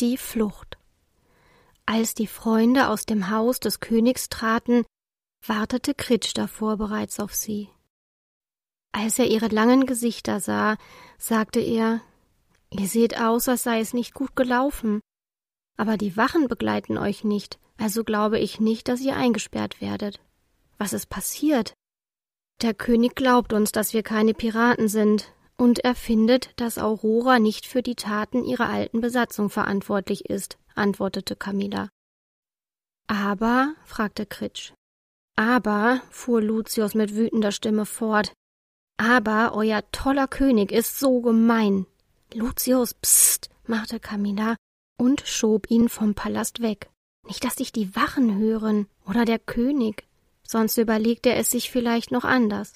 Die Flucht Als die Freunde aus dem Haus des Königs traten, wartete Kritsch davor bereits auf sie. Als er ihre langen Gesichter sah, sagte er Ihr seht aus, als sei es nicht gut gelaufen. Aber die Wachen begleiten euch nicht, also glaube ich nicht, dass ihr eingesperrt werdet. Was ist passiert? Der König glaubt uns, dass wir keine Piraten sind, und er findet, dass Aurora nicht für die Taten ihrer alten Besatzung verantwortlich ist, antwortete Camilla. Aber, fragte Kritsch. Aber, fuhr Lucius mit wütender Stimme fort, aber euer toller König ist so gemein. Lucius, psst, machte Camilla und schob ihn vom Palast weg. Nicht, dass dich die Wachen hören oder der König, sonst überlegt er es sich vielleicht noch anders.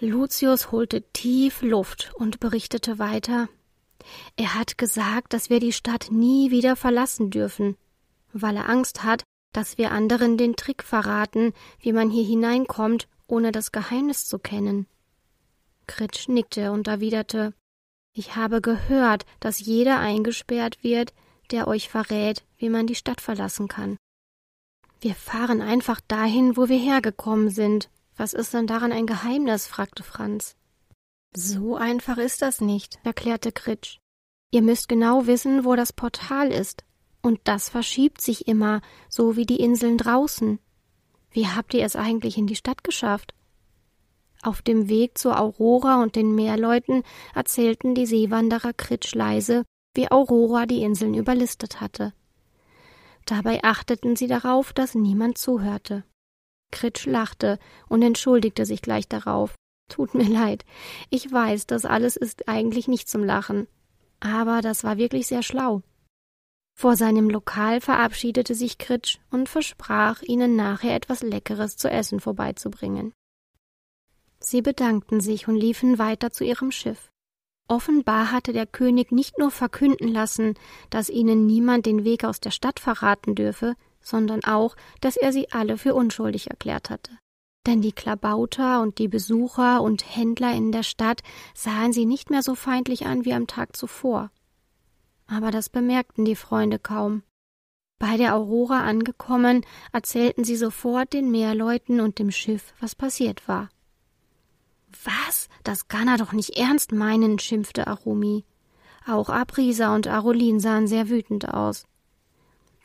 Lucius holte tief Luft und berichtete weiter. Er hat gesagt, dass wir die Stadt nie wieder verlassen dürfen, weil er Angst hat, dass wir anderen den Trick verraten, wie man hier hineinkommt, ohne das Geheimnis zu kennen. Kritsch nickte und erwiderte ich habe gehört, dass jeder eingesperrt wird, der euch verrät, wie man die Stadt verlassen kann. Wir fahren einfach dahin, wo wir hergekommen sind. Was ist denn daran ein Geheimnis? fragte Franz. So einfach ist das nicht, erklärte Kritsch. Ihr müsst genau wissen, wo das Portal ist. Und das verschiebt sich immer, so wie die Inseln draußen. Wie habt ihr es eigentlich in die Stadt geschafft? Auf dem Weg zur Aurora und den Meerleuten erzählten die Seewanderer Kritsch leise, wie Aurora die Inseln überlistet hatte. Dabei achteten sie darauf, dass niemand zuhörte. Kritsch lachte und entschuldigte sich gleich darauf. Tut mir leid. Ich weiß, das alles ist eigentlich nicht zum Lachen. Aber das war wirklich sehr schlau. Vor seinem Lokal verabschiedete sich Kritsch und versprach, ihnen nachher etwas Leckeres zu essen vorbeizubringen. Sie bedankten sich und liefen weiter zu ihrem Schiff. Offenbar hatte der König nicht nur verkünden lassen, dass ihnen niemand den Weg aus der Stadt verraten dürfe, sondern auch, dass er sie alle für unschuldig erklärt hatte. Denn die Klabauter und die Besucher und Händler in der Stadt sahen sie nicht mehr so feindlich an wie am Tag zuvor. Aber das bemerkten die Freunde kaum. Bei der Aurora angekommen, erzählten sie sofort den Meerleuten und dem Schiff, was passiert war. Was? Das kann er doch nicht ernst meinen, schimpfte Arumi. Auch Abrisa und Arolin sahen sehr wütend aus.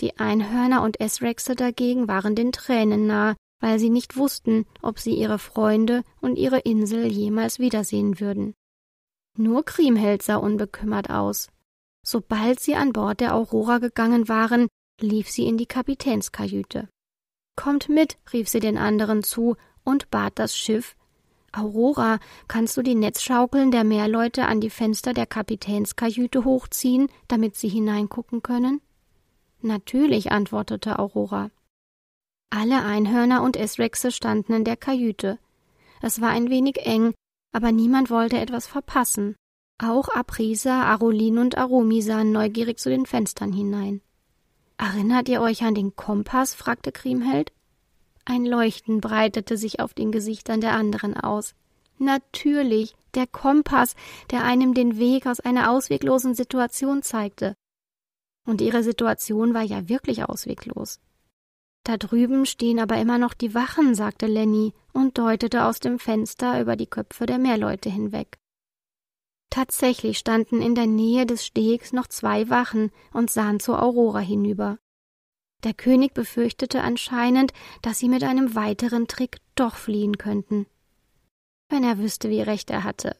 Die Einhörner und Esrexe dagegen waren den Tränen nahe, weil sie nicht wussten, ob sie ihre Freunde und ihre Insel jemals wiedersehen würden. Nur Kriemhild sah unbekümmert aus. Sobald sie an Bord der Aurora gegangen waren, lief sie in die Kapitänskajüte. Kommt mit, rief sie den anderen zu und bat das Schiff, Aurora, kannst du die Netzschaukeln der Meerleute an die Fenster der Kapitänskajüte hochziehen, damit sie hineingucken können? Natürlich, antwortete Aurora. Alle Einhörner und Esrexe standen in der Kajüte. Es war ein wenig eng, aber niemand wollte etwas verpassen. Auch Aprisa, Arolin und Aromi sahen neugierig zu den Fenstern hinein. Erinnert ihr euch an den Kompass? fragte Kriemhild. Ein Leuchten breitete sich auf den Gesichtern der anderen aus. Natürlich, der Kompass, der einem den Weg aus einer ausweglosen Situation zeigte. Und ihre Situation war ja wirklich ausweglos. Da drüben stehen aber immer noch die Wachen, sagte Lenny und deutete aus dem Fenster über die Köpfe der Meerleute hinweg. Tatsächlich standen in der Nähe des Stegs noch zwei Wachen und sahen zur Aurora hinüber. Der König befürchtete anscheinend, dass sie mit einem weiteren Trick doch fliehen könnten. Wenn er wüsste, wie recht er hatte.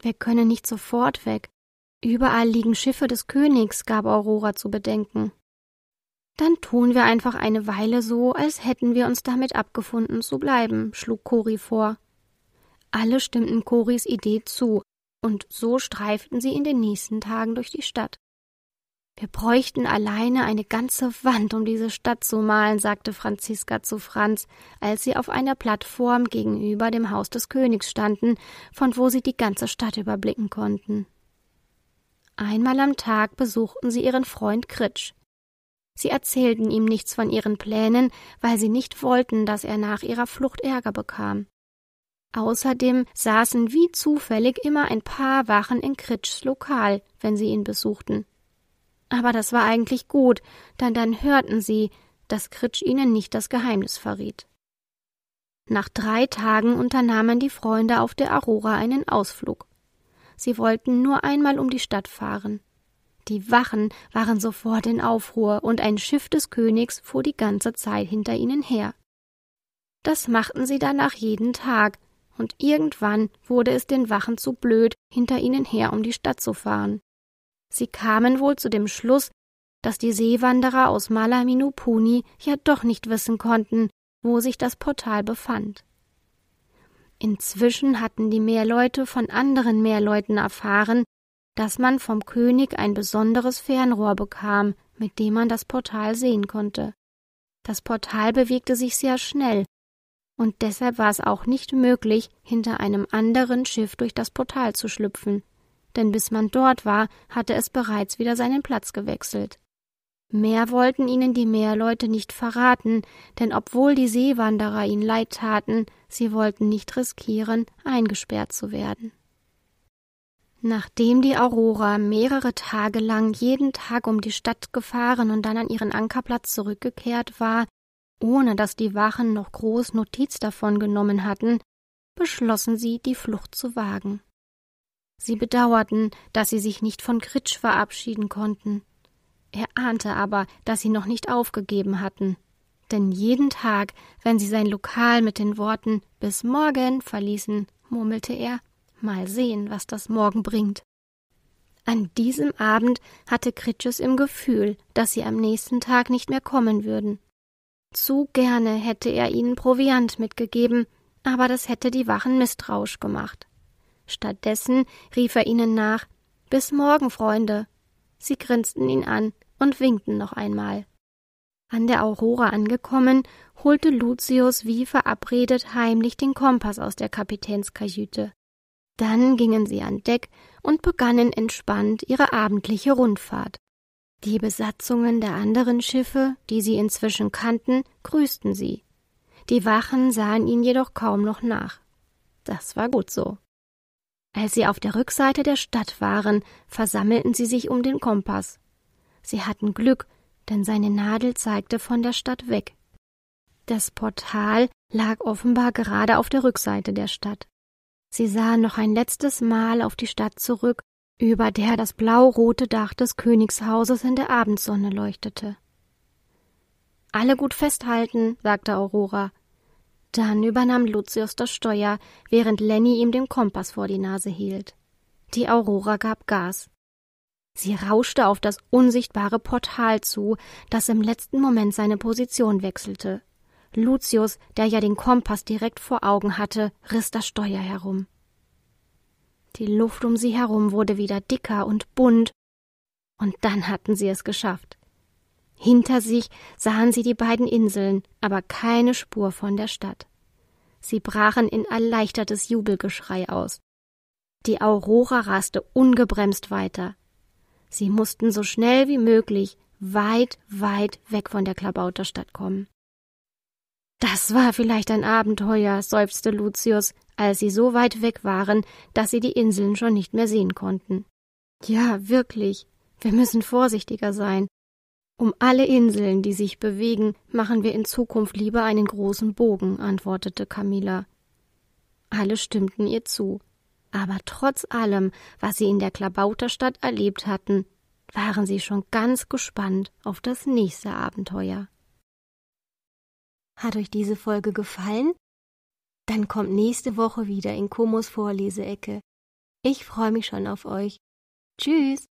Wir können nicht sofort weg. Überall liegen Schiffe des Königs, gab Aurora zu bedenken. Dann tun wir einfach eine Weile so, als hätten wir uns damit abgefunden zu bleiben, schlug Cori vor. Alle stimmten Coris Idee zu, und so streiften sie in den nächsten Tagen durch die Stadt. Wir bräuchten alleine eine ganze Wand, um diese Stadt zu malen, sagte Franziska zu Franz, als sie auf einer Plattform gegenüber dem Haus des Königs standen, von wo sie die ganze Stadt überblicken konnten. Einmal am Tag besuchten sie ihren Freund Kritsch. Sie erzählten ihm nichts von ihren Plänen, weil sie nicht wollten, dass er nach ihrer Flucht Ärger bekam. Außerdem saßen wie zufällig immer ein paar Wachen in Kritschs Lokal, wenn sie ihn besuchten. Aber das war eigentlich gut, denn dann hörten sie, dass Kritsch ihnen nicht das Geheimnis verriet. Nach drei Tagen unternahmen die Freunde auf der Aurora einen Ausflug. Sie wollten nur einmal um die Stadt fahren. Die Wachen waren sofort in Aufruhr und ein Schiff des Königs fuhr die ganze Zeit hinter ihnen her. Das machten sie danach jeden Tag, und irgendwann wurde es den Wachen zu blöd, hinter ihnen her um die Stadt zu fahren. Sie kamen wohl zu dem Schluss, dass die Seewanderer aus Malaminupuni ja doch nicht wissen konnten, wo sich das Portal befand. Inzwischen hatten die Meerleute von anderen Meerleuten erfahren, dass man vom König ein besonderes Fernrohr bekam, mit dem man das Portal sehen konnte. Das Portal bewegte sich sehr schnell, und deshalb war es auch nicht möglich, hinter einem anderen Schiff durch das Portal zu schlüpfen denn bis man dort war, hatte es bereits wieder seinen Platz gewechselt. Mehr wollten ihnen die Meerleute nicht verraten, denn obwohl die Seewanderer ihnen leid taten, sie wollten nicht riskieren, eingesperrt zu werden. Nachdem die Aurora mehrere Tage lang jeden Tag um die Stadt gefahren und dann an ihren Ankerplatz zurückgekehrt war, ohne dass die Wachen noch groß Notiz davon genommen hatten, beschlossen sie, die Flucht zu wagen. Sie bedauerten, dass sie sich nicht von Kritsch verabschieden konnten. Er ahnte aber, dass sie noch nicht aufgegeben hatten. Denn jeden Tag, wenn sie sein Lokal mit den Worten Bis morgen verließen, murmelte er Mal sehen, was das morgen bringt. An diesem Abend hatte Kritschus im Gefühl, dass sie am nächsten Tag nicht mehr kommen würden. Zu gerne hätte er ihnen Proviant mitgegeben, aber das hätte die Wachen misstrauisch gemacht. Stattdessen rief er ihnen nach Bis morgen, Freunde. Sie grinsten ihn an und winkten noch einmal. An der Aurora angekommen, holte Lucius wie verabredet heimlich den Kompass aus der Kapitänskajüte. Dann gingen sie an Deck und begannen entspannt ihre abendliche Rundfahrt. Die Besatzungen der anderen Schiffe, die sie inzwischen kannten, grüßten sie. Die Wachen sahen ihnen jedoch kaum noch nach. Das war gut so. Als sie auf der Rückseite der Stadt waren, versammelten sie sich um den Kompass. Sie hatten Glück, denn seine Nadel zeigte von der Stadt weg. Das Portal lag offenbar gerade auf der Rückseite der Stadt. Sie sahen noch ein letztes Mal auf die Stadt zurück, über der das blau-rote Dach des Königshauses in der Abendsonne leuchtete. Alle gut festhalten, sagte Aurora. Dann übernahm Lucius das Steuer, während Lenny ihm den Kompass vor die Nase hielt. Die Aurora gab Gas. Sie rauschte auf das unsichtbare Portal zu, das im letzten Moment seine Position wechselte. Lucius, der ja den Kompass direkt vor Augen hatte, riss das Steuer herum. Die Luft um sie herum wurde wieder dicker und bunt, und dann hatten sie es geschafft. Hinter sich sahen sie die beiden Inseln, aber keine Spur von der Stadt. Sie brachen in erleichtertes Jubelgeschrei aus. Die Aurora raste ungebremst weiter. Sie mussten so schnell wie möglich weit, weit weg von der Klabauterstadt kommen. Das war vielleicht ein Abenteuer, seufzte Lucius, als sie so weit weg waren, dass sie die Inseln schon nicht mehr sehen konnten. Ja, wirklich. Wir müssen vorsichtiger sein. Um alle Inseln, die sich bewegen, machen wir in Zukunft lieber einen großen Bogen, antwortete Camilla. Alle stimmten ihr zu. Aber trotz allem, was sie in der Klabauterstadt erlebt hatten, waren sie schon ganz gespannt auf das nächste Abenteuer. Hat euch diese Folge gefallen? Dann kommt nächste Woche wieder in Komos Vorleseecke. Ich freue mich schon auf euch. Tschüss!